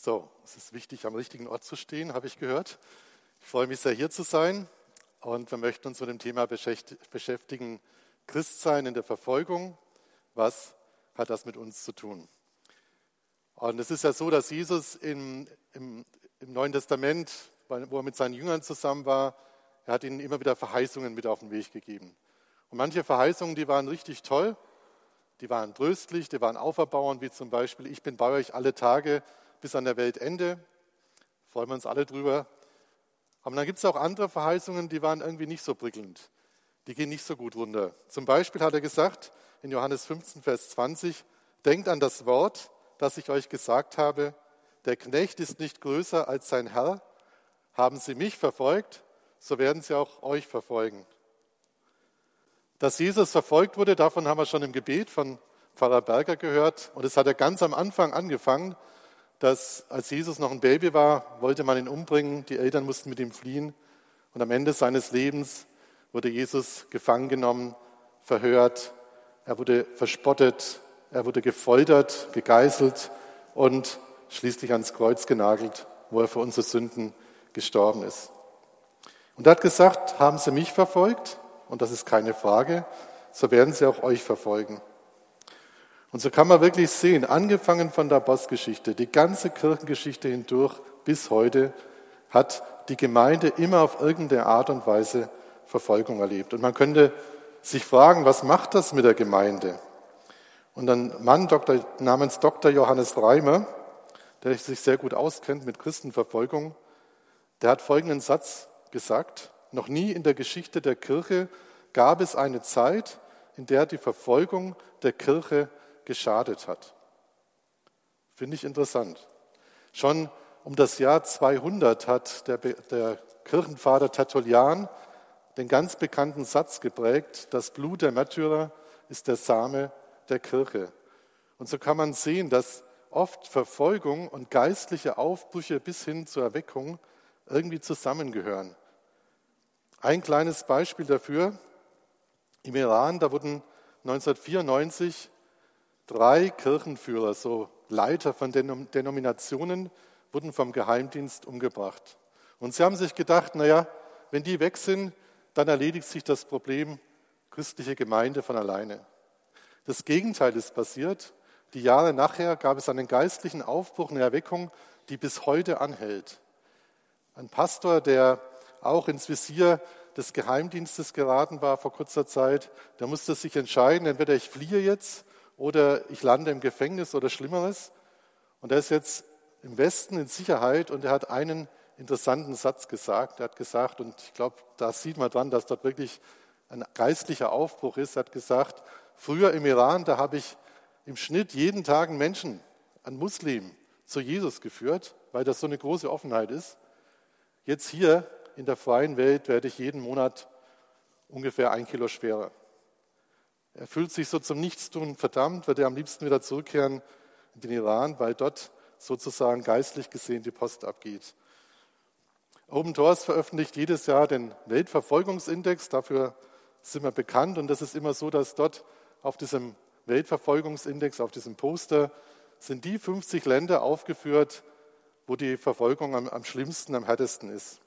So, es ist wichtig, am richtigen Ort zu stehen, habe ich gehört. Ich freue mich sehr, hier zu sein. Und wir möchten uns mit dem Thema beschäftigen, Christsein in der Verfolgung. Was hat das mit uns zu tun? Und es ist ja so, dass Jesus im, im, im Neuen Testament, wo er mit seinen Jüngern zusammen war, er hat ihnen immer wieder Verheißungen mit auf den Weg gegeben. Und manche Verheißungen, die waren richtig toll, die waren tröstlich, die waren auferbauend, wie zum Beispiel, ich bin bei euch alle Tage bis an der Weltende. Freuen wir uns alle drüber. Aber dann gibt es auch andere Verheißungen, die waren irgendwie nicht so prickelnd. Die gehen nicht so gut runter. Zum Beispiel hat er gesagt in Johannes 15, Vers 20, denkt an das Wort, das ich euch gesagt habe, der Knecht ist nicht größer als sein Herr. Haben sie mich verfolgt, so werden sie auch euch verfolgen. Dass Jesus verfolgt wurde, davon haben wir schon im Gebet von Pfarrer Berger gehört. Und es hat er ganz am Anfang angefangen, dass als Jesus noch ein Baby war, wollte man ihn umbringen, die Eltern mussten mit ihm fliehen und am Ende seines Lebens wurde Jesus gefangen genommen, verhört, er wurde verspottet, er wurde gefoltert, gegeißelt und schließlich ans Kreuz genagelt, wo er für unsere Sünden gestorben ist. Und er hat gesagt, haben Sie mich verfolgt? Und das ist keine Frage, so werden Sie auch euch verfolgen. Und so kann man wirklich sehen, angefangen von der Bossgeschichte, die ganze Kirchengeschichte hindurch bis heute, hat die Gemeinde immer auf irgendeine Art und Weise Verfolgung erlebt. Und man könnte sich fragen, was macht das mit der Gemeinde? Und ein Mann Dr., namens Dr. Johannes Reimer, der sich sehr gut auskennt mit Christenverfolgung, der hat folgenden Satz gesagt, noch nie in der Geschichte der Kirche gab es eine Zeit, in der die Verfolgung der Kirche geschadet hat. Finde ich interessant. Schon um das Jahr 200 hat der, der Kirchenvater Tertullian den ganz bekannten Satz geprägt, das Blut der Märtyrer ist der Same der Kirche. Und so kann man sehen, dass oft Verfolgung und geistliche Aufbrüche bis hin zur Erweckung irgendwie zusammengehören. Ein kleines Beispiel dafür. Im Iran, da wurden 1994 Drei Kirchenführer, so Leiter von Denominationen, wurden vom Geheimdienst umgebracht. Und sie haben sich gedacht, naja, wenn die weg sind, dann erledigt sich das Problem christliche Gemeinde von alleine. Das Gegenteil ist passiert. Die Jahre nachher gab es einen geistlichen Aufbruch, eine Erweckung, die bis heute anhält. Ein Pastor, der auch ins Visier des Geheimdienstes geraten war vor kurzer Zeit, der musste sich entscheiden, entweder ich fliehe jetzt oder ich lande im Gefängnis oder Schlimmeres. Und er ist jetzt im Westen in Sicherheit und er hat einen interessanten Satz gesagt. Er hat gesagt, und ich glaube, da sieht man dran, dass dort wirklich ein geistlicher Aufbruch ist. Er hat gesagt, früher im Iran, da habe ich im Schnitt jeden Tag einen Menschen, einen Muslim, zu Jesus geführt, weil das so eine große Offenheit ist. Jetzt hier in der freien Welt werde ich jeden Monat ungefähr ein Kilo schwerer. Er fühlt sich so zum Nichtstun verdammt, wird er am liebsten wieder zurückkehren in den Iran, weil dort sozusagen geistlich gesehen die Post abgeht. Open Doors veröffentlicht jedes Jahr den Weltverfolgungsindex, dafür sind wir bekannt und das ist immer so, dass dort auf diesem Weltverfolgungsindex, auf diesem Poster, sind die 50 Länder aufgeführt, wo die Verfolgung am, am schlimmsten, am härtesten ist.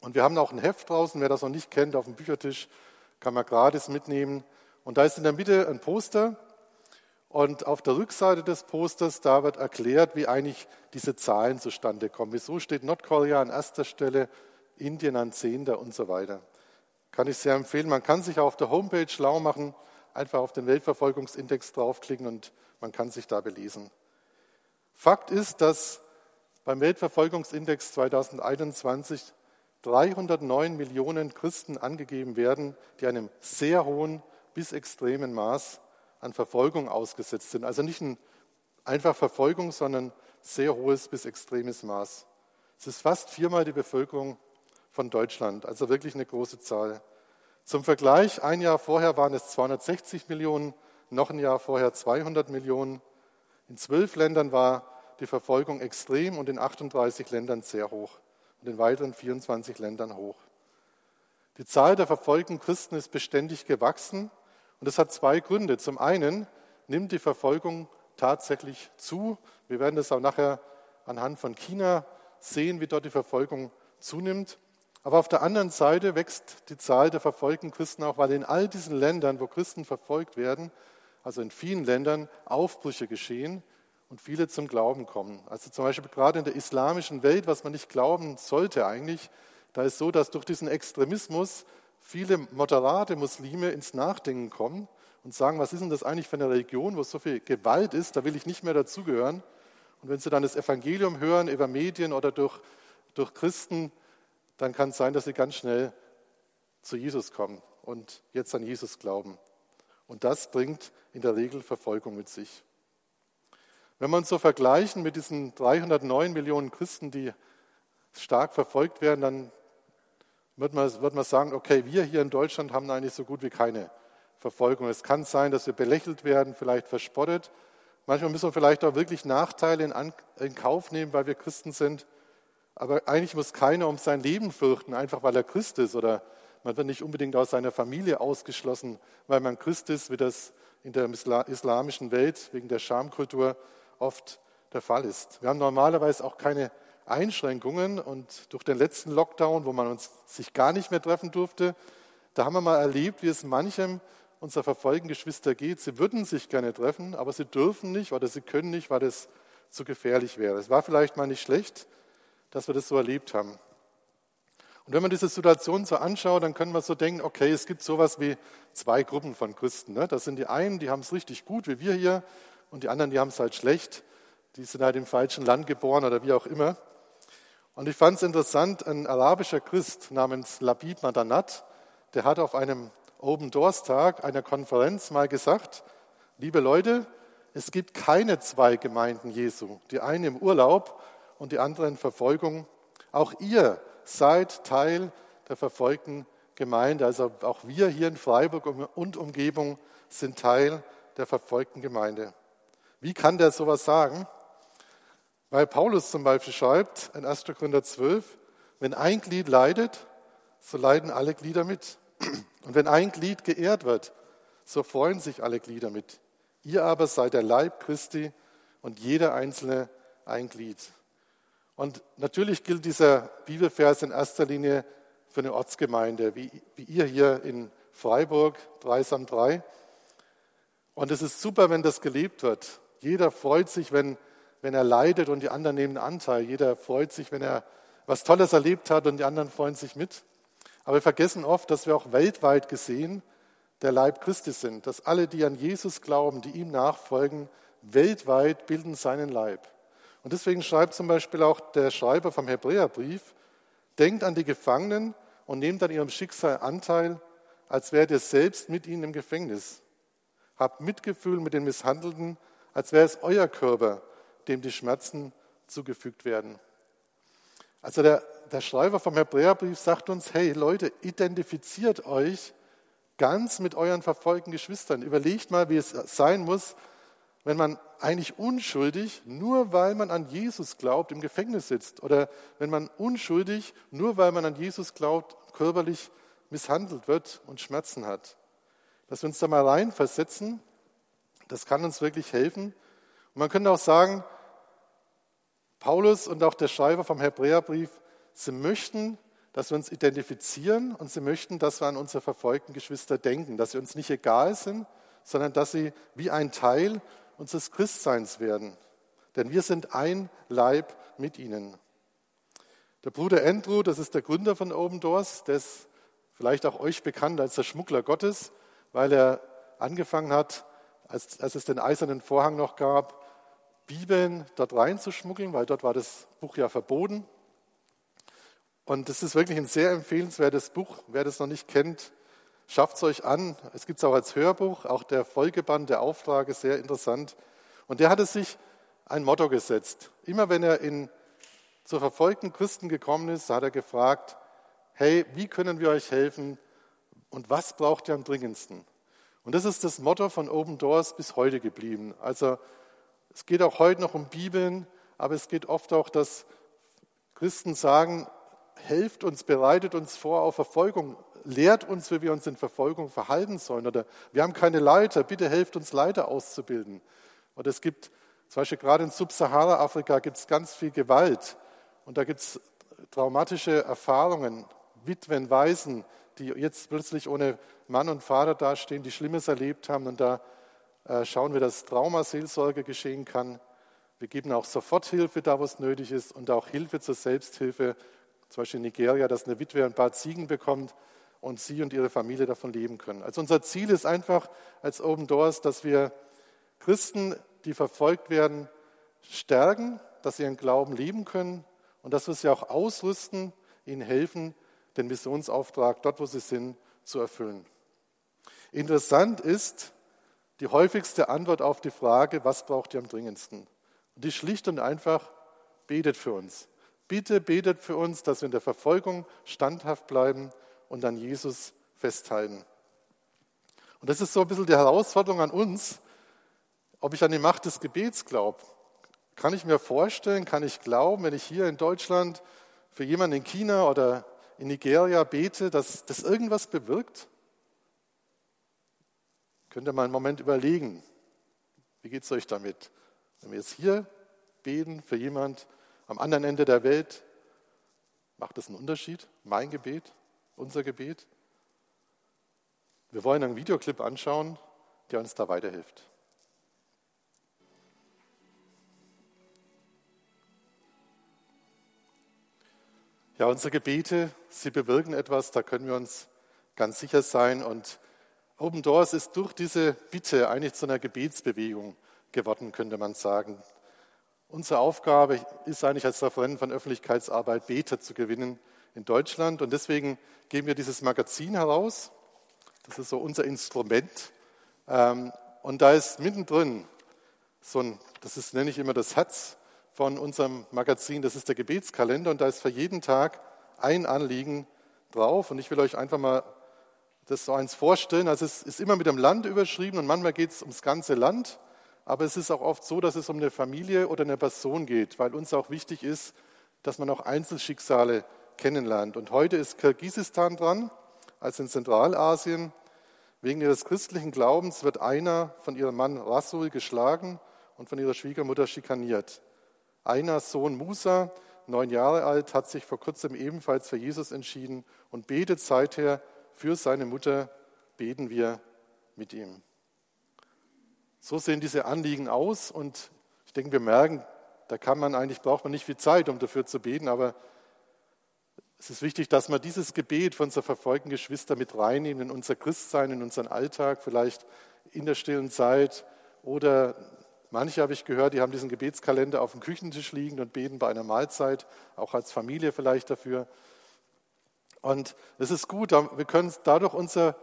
Und wir haben auch ein Heft draußen, wer das noch nicht kennt, auf dem Büchertisch kann man gratis mitnehmen. Und da ist in der Mitte ein Poster und auf der Rückseite des Posters, da wird erklärt, wie eigentlich diese Zahlen zustande kommen. Wieso steht Nordkorea an erster Stelle, Indien an zehnter und so weiter. Kann ich sehr empfehlen. Man kann sich auf der Homepage schlau machen, einfach auf den Weltverfolgungsindex draufklicken und man kann sich da belesen. Fakt ist, dass beim Weltverfolgungsindex 2021 309 Millionen Christen angegeben werden, die einem sehr hohen bis extremen Maß an Verfolgung ausgesetzt sind. Also nicht ein einfach Verfolgung, sondern sehr hohes bis extremes Maß. Es ist fast viermal die Bevölkerung von Deutschland, also wirklich eine große Zahl. Zum Vergleich, ein Jahr vorher waren es 260 Millionen, noch ein Jahr vorher 200 Millionen. In zwölf Ländern war die Verfolgung extrem und in 38 Ländern sehr hoch und in weiteren 24 Ländern hoch. Die Zahl der verfolgten Christen ist beständig gewachsen und das hat zwei Gründe. Zum einen nimmt die Verfolgung tatsächlich zu. Wir werden das auch nachher anhand von China sehen, wie dort die Verfolgung zunimmt. Aber auf der anderen Seite wächst die Zahl der verfolgten Christen auch, weil in all diesen Ländern, wo Christen verfolgt werden, also in vielen Ländern, Aufbrüche geschehen und viele zum Glauben kommen. Also zum Beispiel gerade in der islamischen Welt, was man nicht glauben sollte eigentlich, da ist so, dass durch diesen Extremismus viele moderate Muslime ins Nachdenken kommen und sagen, was ist denn das eigentlich für eine Religion, wo so viel Gewalt ist, da will ich nicht mehr dazugehören. Und wenn sie dann das Evangelium hören über Medien oder durch, durch Christen, dann kann es sein, dass sie ganz schnell zu Jesus kommen und jetzt an Jesus glauben. Und das bringt in der Regel Verfolgung mit sich. Wenn uns so vergleichen mit diesen 309 Millionen Christen, die stark verfolgt werden, dann wird man, wird man sagen, okay, wir hier in Deutschland haben eigentlich so gut wie keine Verfolgung. Es kann sein, dass wir belächelt werden, vielleicht verspottet. Manchmal müssen wir vielleicht auch wirklich Nachteile in, in Kauf nehmen, weil wir Christen sind. Aber eigentlich muss keiner um sein Leben fürchten, einfach weil er Christ ist. Oder man wird nicht unbedingt aus seiner Familie ausgeschlossen, weil man Christ ist, wie das in der islamischen Welt wegen der Schamkultur oft der Fall ist. Wir haben normalerweise auch keine Einschränkungen und durch den letzten Lockdown, wo man uns sich gar nicht mehr treffen durfte, da haben wir mal erlebt, wie es manchem unserer verfolgten Geschwister geht. Sie würden sich gerne treffen, aber sie dürfen nicht oder sie können nicht, weil es zu gefährlich wäre. Es war vielleicht mal nicht schlecht, dass wir das so erlebt haben. Und wenn man diese Situation so anschaut, dann können wir so denken, okay, es gibt sowas wie zwei Gruppen von Christen. Ne? Das sind die einen, die haben es richtig gut, wie wir hier, und die anderen, die haben es halt schlecht. Die sind halt im falschen Land geboren oder wie auch immer. Und ich fand es interessant, ein arabischer Christ namens Labib Madanat, der hat auf einem Open Doors Tag einer Konferenz mal gesagt, liebe Leute, es gibt keine zwei Gemeinden Jesu, die eine im Urlaub und die andere in Verfolgung. Auch ihr seid Teil der verfolgten Gemeinde, also auch wir hier in Freiburg und Umgebung sind Teil der verfolgten Gemeinde. Wie kann der sowas sagen? Weil Paulus zum Beispiel schreibt in 1. Korinther 12, wenn ein Glied leidet, so leiden alle Glieder mit. Und wenn ein Glied geehrt wird, so freuen sich alle Glieder mit. Ihr aber seid der Leib Christi und jeder einzelne ein Glied. Und natürlich gilt dieser Bibelvers in erster Linie für eine Ortsgemeinde, wie, wie ihr hier in Freiburg, Dreisam 3. Und es ist super, wenn das gelebt wird. Jeder freut sich, wenn, wenn er leidet und die anderen nehmen Anteil. Jeder freut sich, wenn er was Tolles erlebt hat und die anderen freuen sich mit. Aber wir vergessen oft, dass wir auch weltweit gesehen der Leib Christi sind, dass alle, die an Jesus glauben, die ihm nachfolgen, weltweit bilden seinen Leib. Und deswegen schreibt zum Beispiel auch der Schreiber vom Hebräerbrief, denkt an die Gefangenen und nehmt an ihrem Schicksal Anteil, als wärt ihr selbst mit ihnen im Gefängnis. Habt Mitgefühl mit den Misshandelten, als wäre es euer Körper, dem die Schmerzen zugefügt werden. Also der, der Schreiber vom Hebräerbrief sagt uns, hey Leute, identifiziert euch ganz mit euren verfolgten Geschwistern. Überlegt mal, wie es sein muss, wenn man eigentlich unschuldig, nur weil man an Jesus glaubt, im Gefängnis sitzt. Oder wenn man unschuldig, nur weil man an Jesus glaubt, körperlich misshandelt wird und Schmerzen hat. Dass wir uns da mal reinversetzen, das kann uns wirklich helfen. Und man könnte auch sagen, Paulus und auch der Schreiber vom Hebräerbrief, sie möchten, dass wir uns identifizieren und sie möchten, dass wir an unsere verfolgten Geschwister denken, dass sie uns nicht egal sind, sondern dass sie wie ein Teil unseres Christseins werden. Denn wir sind ein Leib mit ihnen. Der Bruder Andrew, das ist der Gründer von Open Doors, der ist vielleicht auch euch bekannt als der Schmuggler Gottes, weil er angefangen hat, als, als es den eisernen Vorhang noch gab, Bibeln dort reinzuschmuggeln, weil dort war das Buch ja verboten. Und das ist wirklich ein sehr empfehlenswertes Buch. Wer das noch nicht kennt, schafft es euch an. Es gibt es auch als Hörbuch, auch der Folgeband, der Auftrag ist sehr interessant. Und der hatte sich ein Motto gesetzt. Immer wenn er in, zu verfolgten Christen gekommen ist, hat er gefragt, hey, wie können wir euch helfen und was braucht ihr am dringendsten? Und das ist das Motto von Open Doors bis heute geblieben. Also es geht auch heute noch um Bibeln, aber es geht oft auch, dass Christen sagen, helft uns, bereitet uns vor auf Verfolgung, lehrt uns, wie wir uns in Verfolgung verhalten sollen. Oder wir haben keine Leiter, bitte helft uns Leiter auszubilden. Oder es gibt Zum Beispiel gerade in Subsahara-Afrika gibt es ganz viel Gewalt und da gibt es traumatische Erfahrungen, Witwen, Waisen, die jetzt plötzlich ohne Mann und Vater dastehen, die Schlimmes erlebt haben. Und da schauen wir, dass Traumaseelsorge geschehen kann. Wir geben auch Soforthilfe da, wo es nötig ist und auch Hilfe zur Selbsthilfe. Zum Beispiel in Nigeria, dass eine Witwe ein paar Ziegen bekommt und sie und ihre Familie davon leben können. Also unser Ziel ist einfach als Open Doors, dass wir Christen, die verfolgt werden, stärken, dass sie ihren Glauben leben können und dass wir sie auch ausrüsten, ihnen helfen, den Missionsauftrag dort, wo sie sind, zu erfüllen. Interessant ist die häufigste Antwort auf die Frage, was braucht ihr am dringendsten? Und die schlicht und einfach, betet für uns. Bitte betet für uns, dass wir in der Verfolgung standhaft bleiben und an Jesus festhalten. Und das ist so ein bisschen die Herausforderung an uns, ob ich an die Macht des Gebets glaube. Kann ich mir vorstellen, kann ich glauben, wenn ich hier in Deutschland für jemanden in China oder in Nigeria bete, dass das irgendwas bewirkt? Könnt ihr mal einen Moment überlegen, wie geht es euch damit? Wenn wir jetzt hier beten für jemand am anderen Ende der Welt, macht das einen Unterschied? Mein Gebet, unser Gebet? Wir wollen einen Videoclip anschauen, der uns da weiterhilft. Ja, unsere Gebete, sie bewirken etwas, da können wir uns ganz sicher sein. Und Open Doors ist durch diese Bitte eigentlich zu einer Gebetsbewegung geworden, könnte man sagen. Unsere Aufgabe ist eigentlich als Referent von Öffentlichkeitsarbeit, Beter zu gewinnen in Deutschland. Und deswegen geben wir dieses Magazin heraus. Das ist so unser Instrument. Ähm, und da ist mittendrin so ein, das ist, nenne ich immer das Herz von unserem Magazin, das ist der Gebetskalender und da ist für jeden Tag ein Anliegen drauf. Und ich will euch einfach mal das so eins vorstellen. Also es ist immer mit dem Land überschrieben und manchmal geht es ums ganze Land. Aber es ist auch oft so, dass es um eine Familie oder eine Person geht, weil uns auch wichtig ist, dass man auch Einzelschicksale kennenlernt. Und heute ist Kirgisistan dran, also in Zentralasien. Wegen ihres christlichen Glaubens wird einer von ihrem Mann Rasul geschlagen und von ihrer Schwiegermutter schikaniert. Einer Sohn Musa, neun Jahre alt, hat sich vor kurzem ebenfalls für Jesus entschieden und betet seither für seine Mutter, beten wir mit ihm. So sehen diese Anliegen aus und ich denke, wir merken, da kann man eigentlich, braucht man nicht viel Zeit, um dafür zu beten, aber es ist wichtig, dass wir dieses Gebet von unseren verfolgten Geschwistern mit reinnehmen in unser Christsein, in unseren Alltag, vielleicht in der stillen Zeit oder Manche habe ich gehört, die haben diesen Gebetskalender auf dem Küchentisch liegen und beten bei einer Mahlzeit, auch als Familie vielleicht dafür. Und es ist gut, wir können dadurch unser,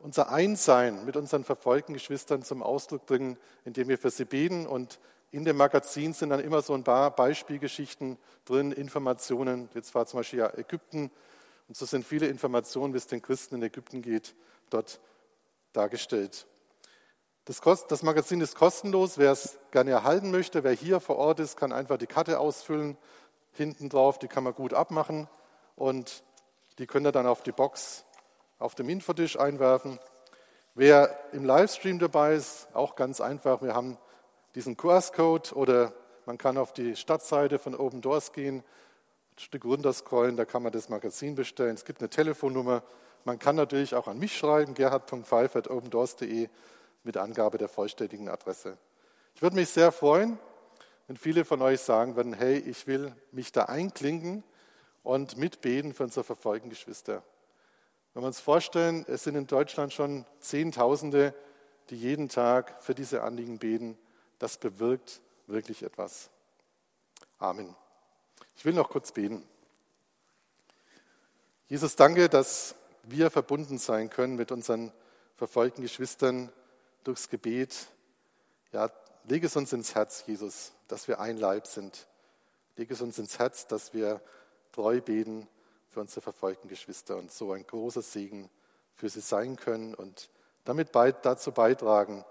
unser Einssein mit unseren verfolgten Geschwistern zum Ausdruck bringen, indem wir für sie beten. Und in dem Magazin sind dann immer so ein paar Beispielgeschichten drin, Informationen. Jetzt war zum Beispiel ja Ägypten. Und so sind viele Informationen, wie es den Christen in Ägypten geht, dort dargestellt. Das, das, Magazin ist kostenlos. Wer es gerne erhalten möchte, wer hier vor Ort ist, kann einfach die Karte ausfüllen. Hinten drauf, die kann man gut abmachen und die könnt ihr dann auf die Box auf dem Infotisch einwerfen. Wer im Livestream dabei ist, auch ganz einfach. Wir haben diesen QR-Code oder man kann auf die Stadtseite von Open Doors gehen, ein Stück runterscrollen, da kann man das Magazin bestellen. Es gibt eine Telefonnummer. Man kann natürlich auch an mich schreiben, gerhard.pfeif.opendoors.de mit Angabe der vollständigen Adresse. Ich würde mich sehr freuen, wenn viele von euch sagen würden, hey, ich will mich da einklinken und mitbeten für unsere verfolgten Geschwister. Wenn wir uns vorstellen, es sind in Deutschland schon Zehntausende, die jeden Tag für diese Anliegen beten, das bewirkt wirklich etwas. Amen. Ich will noch kurz beten. Jesus, danke, dass wir verbunden sein können mit unseren verfolgten Geschwistern durchs Gebet. Ja, leg es uns ins Herz, Jesus, dass wir ein Leib sind. Leg es uns ins Herz, dass wir treu beten für unsere verfolgten Geschwister und so ein großer Segen für sie sein können und damit dazu beitragen,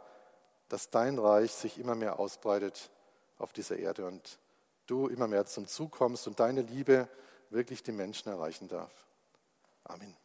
dass dein Reich sich immer mehr ausbreitet auf dieser Erde und du immer mehr zum Zug kommst und deine Liebe wirklich die Menschen erreichen darf. Amen.